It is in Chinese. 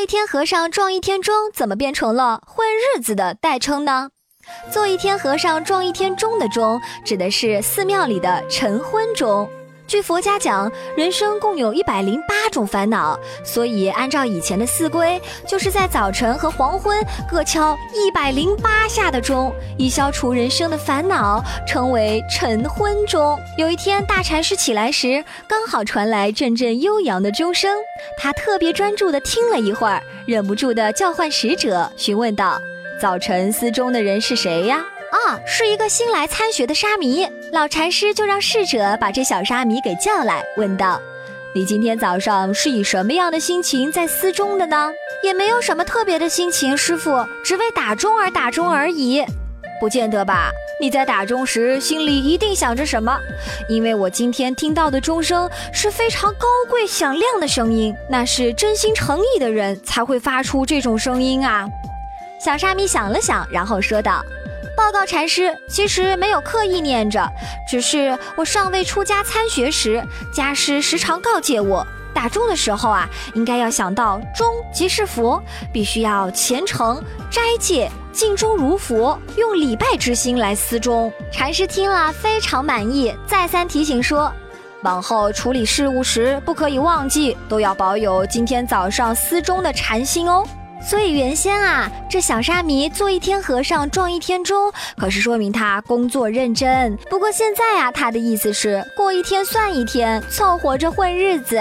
一天和尚撞一天钟，怎么变成了混日子的代称呢？做一天和尚撞一天钟的钟，指的是寺庙里的晨昏钟。据佛家讲，人生共有一百零八种烦恼，所以按照以前的四规，就是在早晨和黄昏各敲一百零八下的钟，以消除人生的烦恼，称为晨昏钟。有一天，大禅师起来时，刚好传来阵阵悠扬的钟声，他特别专注地听了一会儿，忍不住地叫唤使者，询问道：“早晨司钟的人是谁呀？”啊，是一个新来参学的沙弥。老禅师就让侍者把这小沙弥给叫来，问道：“你今天早上是以什么样的心情在思钟的呢？”也没有什么特别的心情，师傅，只为打钟而打钟而已。不见得吧？你在打钟时心里一定想着什么？因为我今天听到的钟声是非常高贵响亮的声音，那是真心诚意的人才会发出这种声音啊。小沙弥想了想，然后说道。报告禅师，其实没有刻意念着，只是我尚未出家参学时，家师时常告诫我，打钟的时候啊，应该要想到钟即是佛，必须要虔诚斋戒，敬钟如佛，用礼拜之心来思钟。禅师听了非常满意，再三提醒说，往后处理事务时不可以忘记，都要保有今天早上思钟的禅心哦。所以原先啊，这小沙弥做一天和尚撞一天钟，可是说明他工作认真。不过现在啊，他的意思是过一天算一天，凑合着混日子。